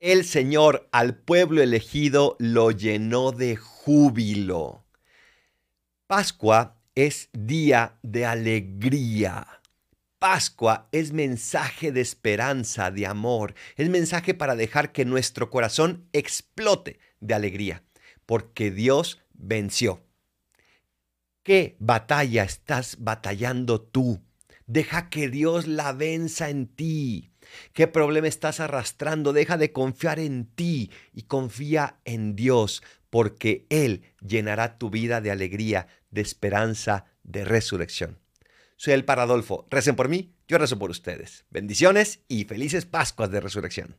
El Señor al pueblo elegido lo llenó de júbilo. Pascua es día de alegría. Pascua es mensaje de esperanza, de amor, es mensaje para dejar que nuestro corazón explote de alegría, porque Dios venció. ¿Qué batalla estás batallando tú? Deja que Dios la venza en ti. ¿Qué problema estás arrastrando? Deja de confiar en ti y confía en Dios, porque Él llenará tu vida de alegría, de esperanza, de resurrección. Soy el Paradolfo. Recen por mí, yo rezo por ustedes. Bendiciones y felices Pascuas de Resurrección.